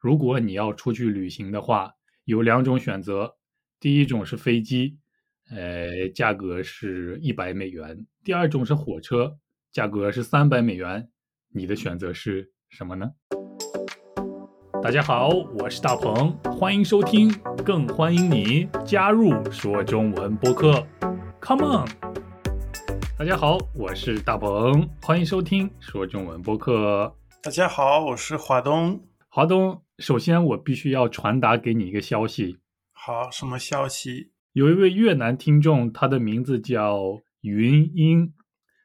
如果你要出去旅行的话，有两种选择。第一种是飞机，呃，价格是一百美元；第二种是火车，价格是三百美元。你的选择是什么呢？大家好，我是大鹏，欢迎收听，更欢迎你加入说中文播客。Come on！大家好，我是大鹏，欢迎收听说中文播客。大家好，我是华东。华东，首先我必须要传达给你一个消息。好，什么消息？有一位越南听众，他的名字叫云英。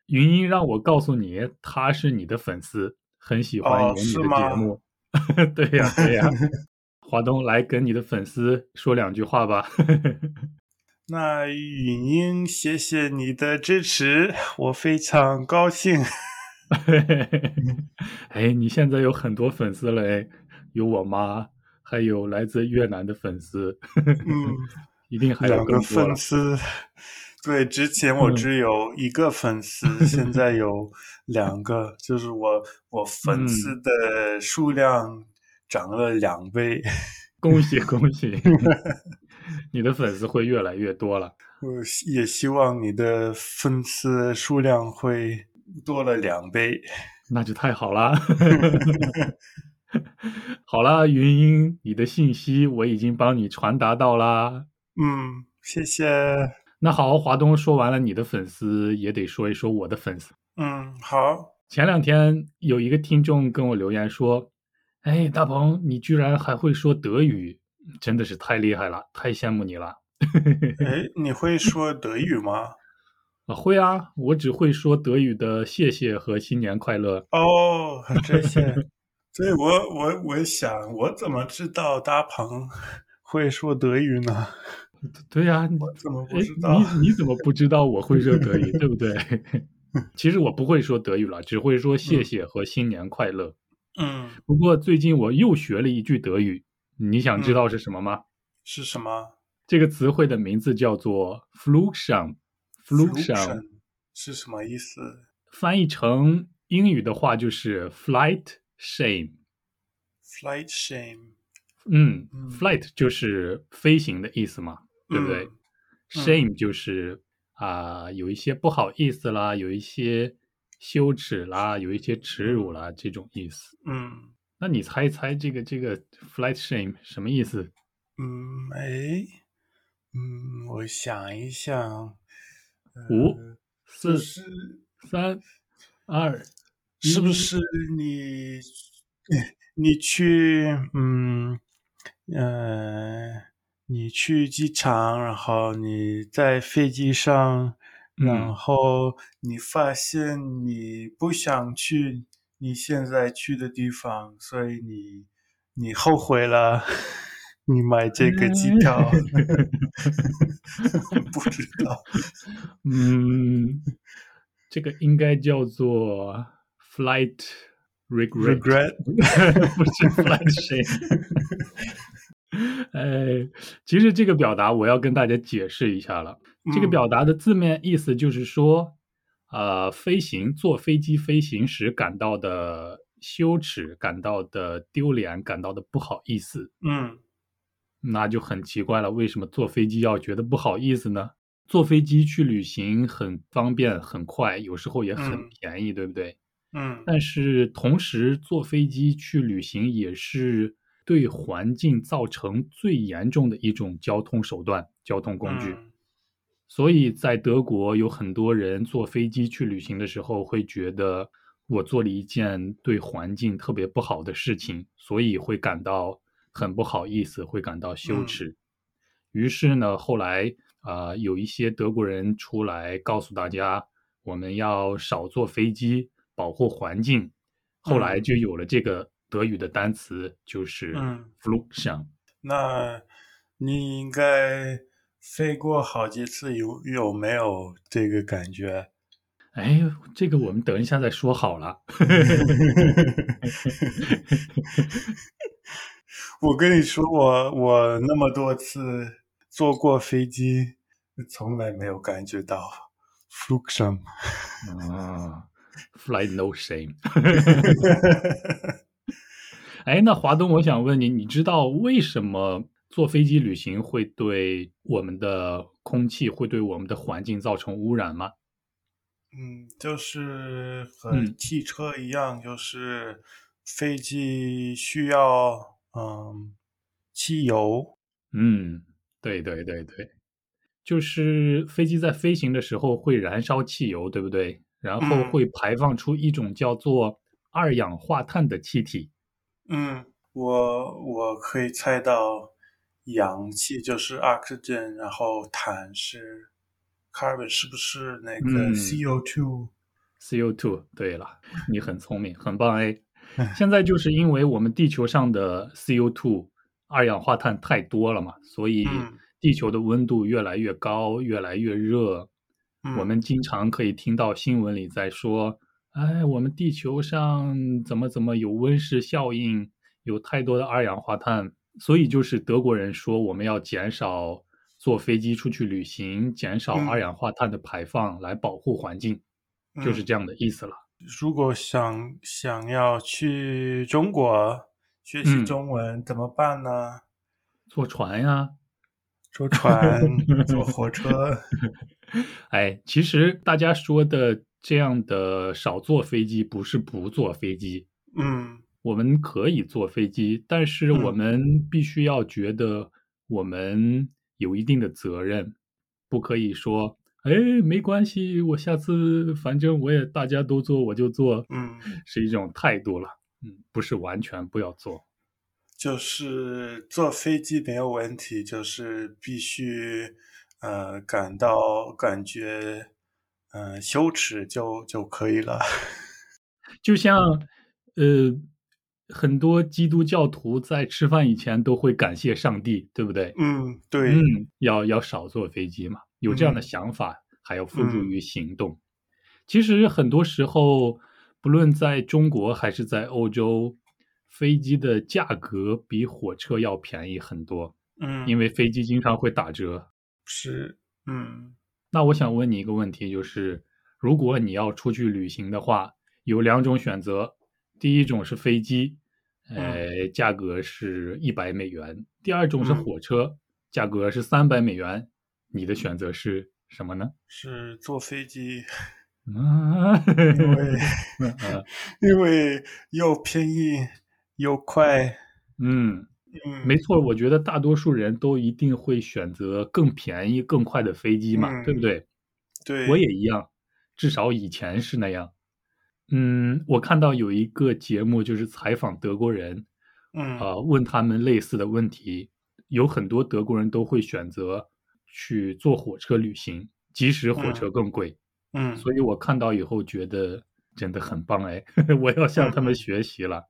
云英让我告诉你，他是你的粉丝，很喜欢你的节目。对呀，对呀。华东，来跟你的粉丝说两句话吧。那云英，谢谢你的支持，我非常高兴。哎，你现在有很多粉丝了，哎，有我妈，还有来自越南的粉丝。嗯，一定还有两个粉丝。对，之前我只有一个粉丝，现在有两个，就是我我粉丝的数量涨了两倍。恭喜 恭喜！你的粉丝会越来越多了。我也希望你的粉丝数量会。多了两杯，那就太好了。好了，云英，你的信息我已经帮你传达到啦。嗯，谢谢。那好，华东说完了你的粉丝，也得说一说我的粉丝。嗯，好。前两天有一个听众跟我留言说：“哎，大鹏，你居然还会说德语，真的是太厉害了，太羡慕你了。”哎，你会说德语吗？啊，会啊，我只会说德语的谢谢和新年快乐。哦，这些，所以我我我想，我怎么知道大鹏会说德语呢？对呀，我怎么不知道？你你怎么不知道我会说德语？对不对？其实我不会说德语了，只会说谢谢和新年快乐。嗯，不过最近我又学了一句德语，你想知道是什么吗？是什么？这个词汇的名字叫做 “flugsham”。Flugsham 是什么意思？翻译成英语的话就是 flight shame。flight shame，嗯，flight 就是飞行的意思嘛，对不对？shame 就是啊，有一些不好意思啦，有一些羞耻啦，有一些耻辱啦，这种意思。嗯，那你猜一猜这个这个 flight shame 什么意思？嗯，哎，嗯，我想一想。五、四、三、二，是不是你？你去，嗯，呃，你去机场，然后你在飞机上，然后你发现你不想去你现在去的地方，所以你你后悔了。你买这个机票，不知道。嗯，这个应该叫做 flight regret，不是 flight shame。哎，其实这个表达我要跟大家解释一下了。这个表达的字面意思就是说，呃，飞行坐飞机飞行时感到的羞耻、感到的丢脸、感到的不好意思。嗯。那就很奇怪了，为什么坐飞机要觉得不好意思呢？坐飞机去旅行很方便、很快，有时候也很便宜，对不对？嗯。但是同时，坐飞机去旅行也是对环境造成最严重的一种交通手段、交通工具。所以在德国，有很多人坐飞机去旅行的时候，会觉得我做了一件对环境特别不好的事情，所以会感到。很不好意思，会感到羞耻。于是呢，后来啊，有一些德国人出来告诉大家，我们要少坐飞机，保护环境。后来就有了这个德语的单词，就是 “Flugsham”。那你应该飞过好几次，有有没有这个感觉？哎，这个我们等一下再说好了。我跟你说，我我那么多次坐过飞机，从来没有感觉到 Flugsham 啊，Fly no shame。哎，那华东，我想问你，你知道为什么坐飞机旅行会对我们的空气、会对我们的环境造成污染吗？嗯，就是和嗯汽车一样，就是飞机需要嗯汽油。嗯，对对对对，就是飞机在飞行的时候会燃烧汽油，对不对？然后嗯会排放出一种叫做二氧化碳的气体。嗯，我我可以猜到，氧气就是 oxygen，然后碳是 carbon，是不是那个嗯 CO2？CO2，对了，你很聪明，很棒哎！现在就是因为我们地球上的 CO2 二氧化碳太多了嘛，所以嗯地球的温度越来越高，越来越热。嗯我们经常可以听到新闻里在说，哎，我们地球上怎么怎么有温室效应，有太多的二氧化碳，所以就是德国人说我们要减少坐飞机出去旅行，减少嗯二氧化碳的排放，来保护环境，就是嗯这样的意思了。如果想想要去中国学习嗯中文怎么办呢？坐船呀，坐船、坐火车。哎，其实大家说的这样的少坐飞机，不是不坐飞机，嗯我们可以坐飞机，但是嗯我们必须要觉得我们有一定的责任，不可以说，哎，没关系，我下次反正我也大家都做我就做，嗯，是一种态度了，嗯，不是完全不要做，就是坐飞机没有问题，就是必须呃感到感觉呃羞耻就就可以了。就像呃，很多基督教徒在吃饭以前都会感谢上帝，对不对？嗯，对，嗯，要要少坐飞机嘛，有这样的嗯想法，还要付诸嗯于行动。其实很多时候，不论在中国还是在欧洲，飞机的价格比火车要便宜很多，嗯，因为飞机经常会打折。是嗯那我想问你一个问题，就是如果你要出去旅行的话，有两种选择，第一种是飞机，呃，价格是一百美元；第二种是嗯火车，价格是三百美元。你的选择是什么呢？是坐飞机，啊，因为 呃因为又便宜又快。嗯，嗯，没错，我觉得大多数人都一定会选择更便宜、更快的飞机嘛，嗯对不对？对，我也一样，至少以前是那样。嗯，我看到有一个节目，就是采访德国人，嗯啊、问他们类似的问题，有很多德国人都会选择去坐火车旅行，即使火车更贵。嗯所以我看到以后觉得真的很棒哎，我要向他们学习了。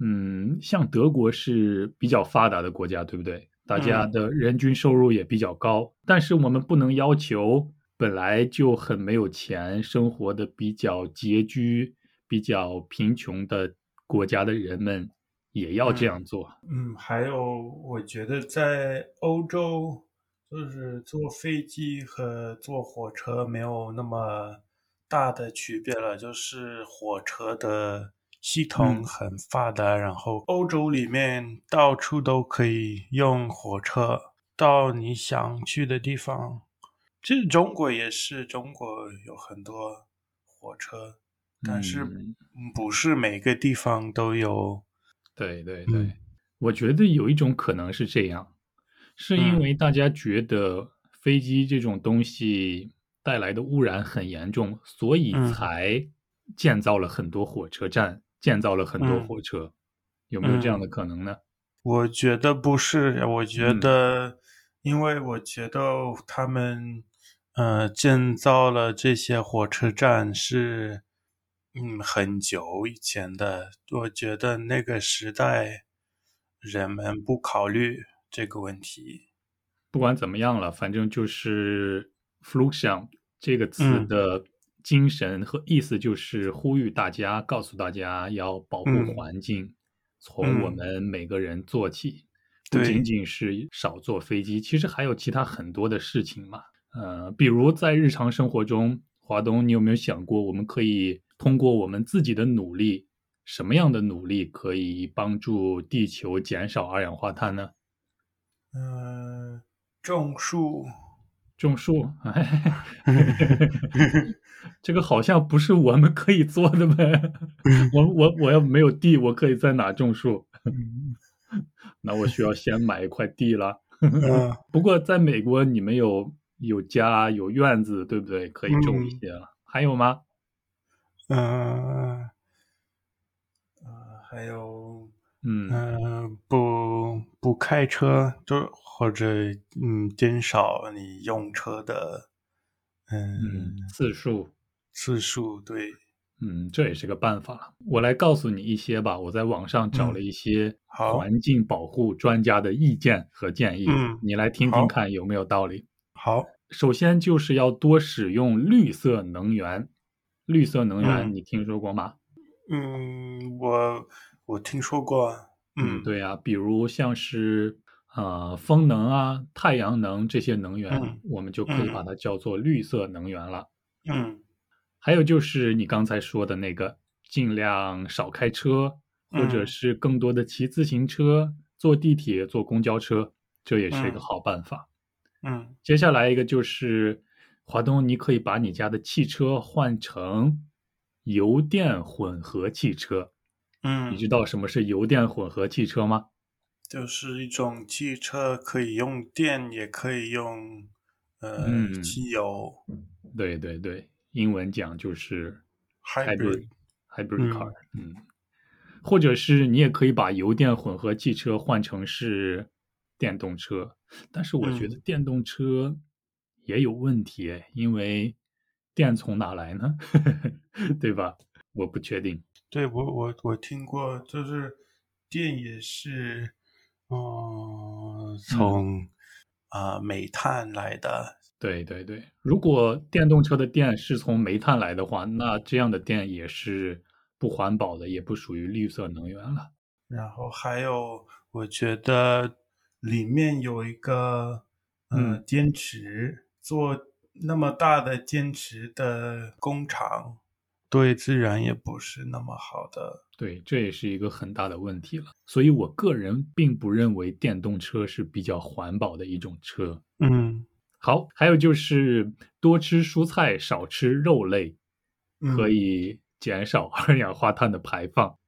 嗯，像德国是比较发达的国家，对不对？大家嗯的人均收入也比较高，但是我们不能要求本来就很没有钱、生活的比较拮据、比较贫穷的国家的人们也要这样做。嗯，还有，我觉得在欧洲，就是坐飞机和坐火车没有那么大的区别了。就是火车的系统嗯很发达，然后欧洲里面到处都可以用火车到你想去的地方。其实中国也是，中国有很多火车，但是不是每个地方都有。对对对，嗯我觉得有一种可能是这样，是因嗯。为大家觉得飞机这种东西带来的污染很严重，所以嗯。才建造了很多火车站，建造了很多嗯。火车。有没有这样嗯。的可能呢？我觉得不是，我觉嗯。得，因为我觉得他们呃建造了这些火车站是嗯很久以前的，我觉得那个时代人们不考虑这个问题。不管怎么样了，反正就是 “Flugschein” 这个词嗯的精神和意思就是呼吁大家，告诉大家要保护嗯环境，从我嗯们每个人做起，不仅仅是少坐飞机，其实还有其他很多的事情嘛。呃，比如在日常生活中，华东，你有没有想过，我们可以通过我们自己的努力，什么样的努力可以帮助地球减少二氧化碳呢？嗯，种树。种树，这个好像不是我们可以做的呗。我我我要没有地，我可以在哪种树？那我需要先买一块地了。不过在美国，你们有有家有院子，对不对？可以种一些了。还有吗？嗯，呃，还有，嗯，不不开车就。或者，嗯，减少你用车的，嗯，次数，次数，对，嗯，这也是个办法。我来告诉你一些吧。我在网上找了一些环境保护专家的意见和建议，嗯，你来听听看有没有道理。好，首先就是要多使用绿色能源。绿色能源，你听说过吗？嗯，我我听说过。嗯，对呀，比如像是。啊，风能啊，太阳能这些能源，我们就可以把它叫做绿色能源了。嗯，还有就是你刚才说的那个，尽量少开车，或者是更多的骑自行车、坐地铁、坐公交车，这也是一个好办法。嗯，接下来一个就是，华东，你可以把你家的汽车换成油电混合汽车。嗯，你知道什么是油电混合汽车吗？就是一种汽车，可以用电，也可以用呃汽油。对对对，英文讲就是 hybrid hybrid car。嗯，或者是你也可以把油电混合汽车换成是电动车，但是我觉得电动车也有问题，因为电从哪来呢？对吧？我不确定。对我我我听过，就是电也是。嗯，从啊煤炭来的，对对对。如果电动车的电是从煤炭来的话，那这样的电也是不环保的，也不属于绿色能源了。然后还有，我觉得里面有一个嗯，坚持做那么大的坚持的工厂。对自然也不是那么好的，对，这也是一个很大的问题了。所以我个人并不认为电动车是比较环保的一种车。嗯，好，还有就是多吃蔬菜，少吃肉类，可以减少 二氧化碳的排放。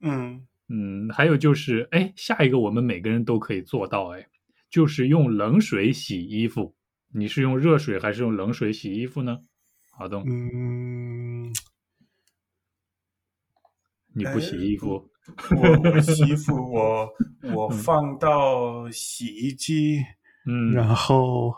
嗯嗯，还有就是，哎，下一个我们每个人都可以做到，哎，就是用冷水洗衣服。你是用热水还是用冷水洗衣服呢？好的，嗯。你不洗衣服？我不洗衣服，我我放到洗衣机，嗯，然后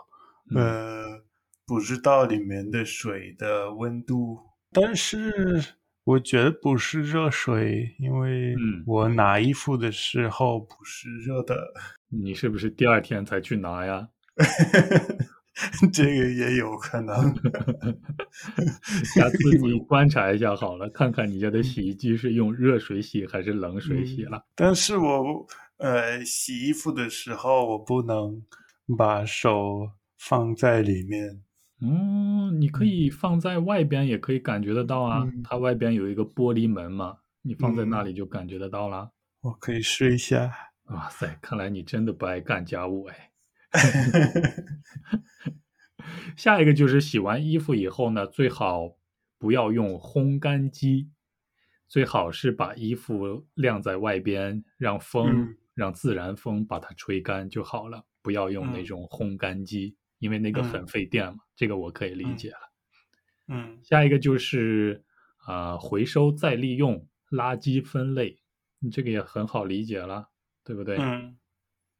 呃，不知道里面的水的温度，但是我觉得不是热水，因为我拿衣服的时候不是热的。你是不是第二天才去拿呀？这个也有可能，下次 你观察一下好了，看看你家的洗衣机是用热水洗还是冷水洗了。但是我呃洗衣服的时候，我不能把手放在里面。嗯，你可以放在外边，也可以感觉得到啊。它外边有一个玻璃门嘛，你放在那里就感觉得到了。我可以试一下。哇塞，看来你真的不爱干家务哎。下一个就是洗完衣服以后呢，最好不要用烘干机，最好是把衣服晾在外边，让风让自然风把它吹干就好了，不要用那种烘干机，因为那个很费电嘛。这个我可以理解了。嗯，下一个就是啊，回收再利用，垃圾分类，你这个也很好理解了，对不对？嗯。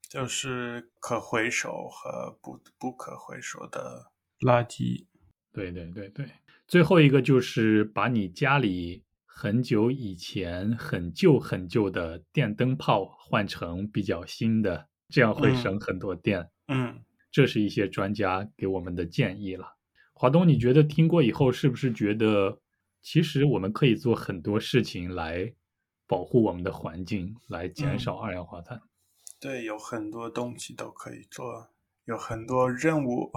就是可回收和不不可回收的垃圾。对对对对，最后一个就是把你家里很久以前很旧很旧的电灯泡换成比较新的，这样会省很多电。嗯，这是一些专家给我们的建议了。华东，你觉得听过以后是不是觉得，其实我们可以做很多事情来保护我们的环境，来减少二氧化碳？对，有很多东西都可以做，有很多任务，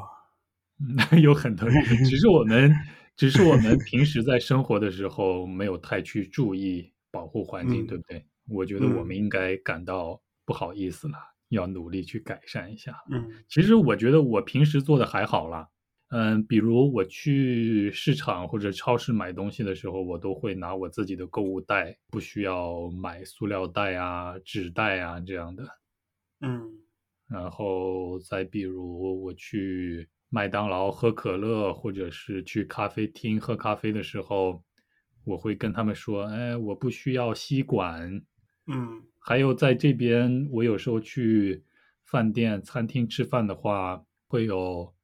有很多，只是我们，只是我们平时在生活的时候没有太去注意，保护环境，嗯对不对？我觉得我嗯们应该感到不好意思了，要努力去改善一下。嗯其实我觉得我平时做的还好啦，嗯，比如我去市场或者超市买东西的时候，我都会拿我自己的购物袋，不需要买塑料袋啊、纸袋啊这样的。嗯然后再比如我去麦当劳喝可乐，或者是去咖啡厅喝咖啡的时候，我会跟他们说：“哎，我不需要吸管。”嗯还有在这边，我有时候去饭店、餐厅吃饭的话，会有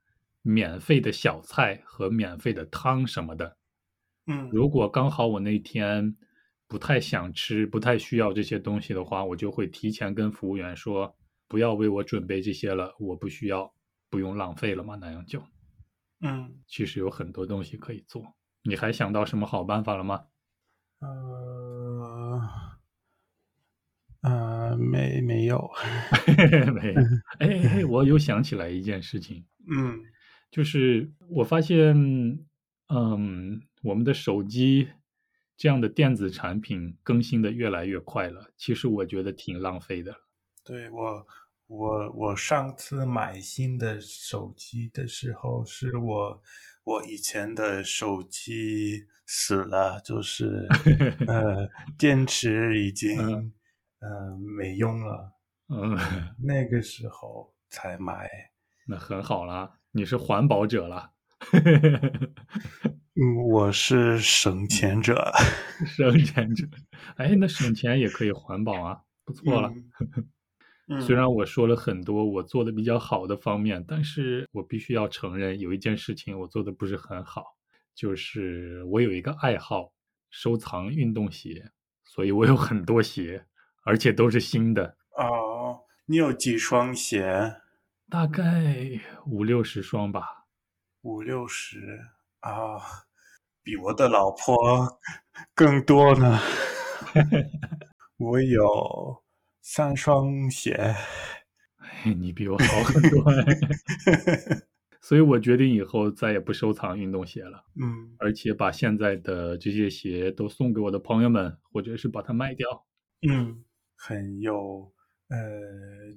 免费的小菜和免费的汤什么的。嗯如果刚好我那天不太想吃、不太需要这些东西的话，我就会提前跟服务员说，不要为我准备这些了，我不需要，不用浪费了嘛，那样就。嗯其实有很多东西可以做。你还想到什么好办法了吗？呃呃，没没有，没有。哎哎，我又想起来一件事情，嗯就是我发现，嗯，我们的手机这样的电子产品更新的越来越快了，其实我觉得挺浪费的。对我，我我上次买新的手机的时候，是我我以前的手机死了，就是呃 电池已经嗯呃没用了，嗯，那个时候才买。那很好啦，你是环保者啦，嗯，我是省钱者。省钱者。哎，那省钱也可以环保啊，不错了。嗯，虽然我说了很多我做的比较好的方面，但是我必须要承认，有一件事情我做的不是很好，就是我有一个爱好，收藏运动鞋，所以我有很多鞋，而且都是新的，哦，你有几双鞋？大概五六十双吧。五六十啊，比我的老婆 更多呢。我有三双鞋。哎，你比我好很多哎，所以我决定以后再也不收藏运动鞋了，嗯而且把现在的这些鞋都送给我的朋友们，或者是把它卖掉。嗯，很有呃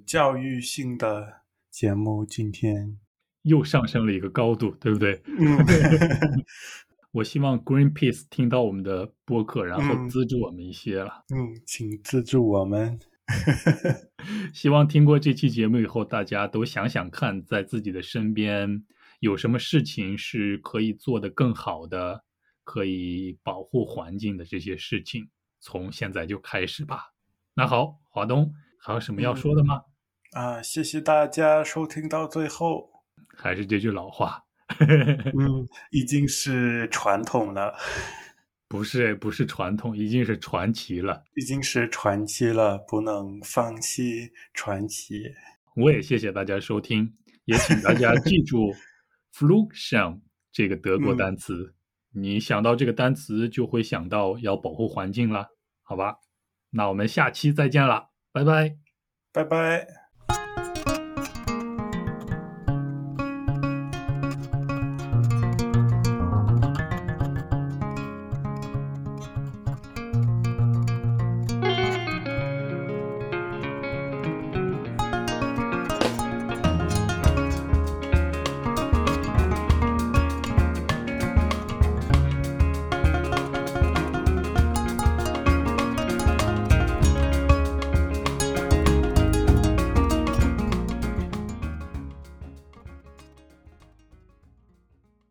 教育性的节目，今天。又上升了一个高度，对不对？嗯 我希望 Greenpeace 听到我们的播客，然后嗯资助我们一些了。嗯，请资助我们。希望听过这期节目以后，大家都想想看，在自己的身边有什么事情是可以做得更好的，可以保护环境的这些事情，从现在就开始吧。那好，华东还有什么要说的吗？啊，谢谢大家收听到最后。还是这句老话，嗯，已经是传统了，不是不是传统，已经是传奇了。已经是传奇了，不能放弃传奇。我也谢谢大家收听，也请大家记住 “Flugschirm” 这个德国单词。你想到这个单词，就会想到要保护环境了，好吧？那我们下期再见了，拜拜。拜拜。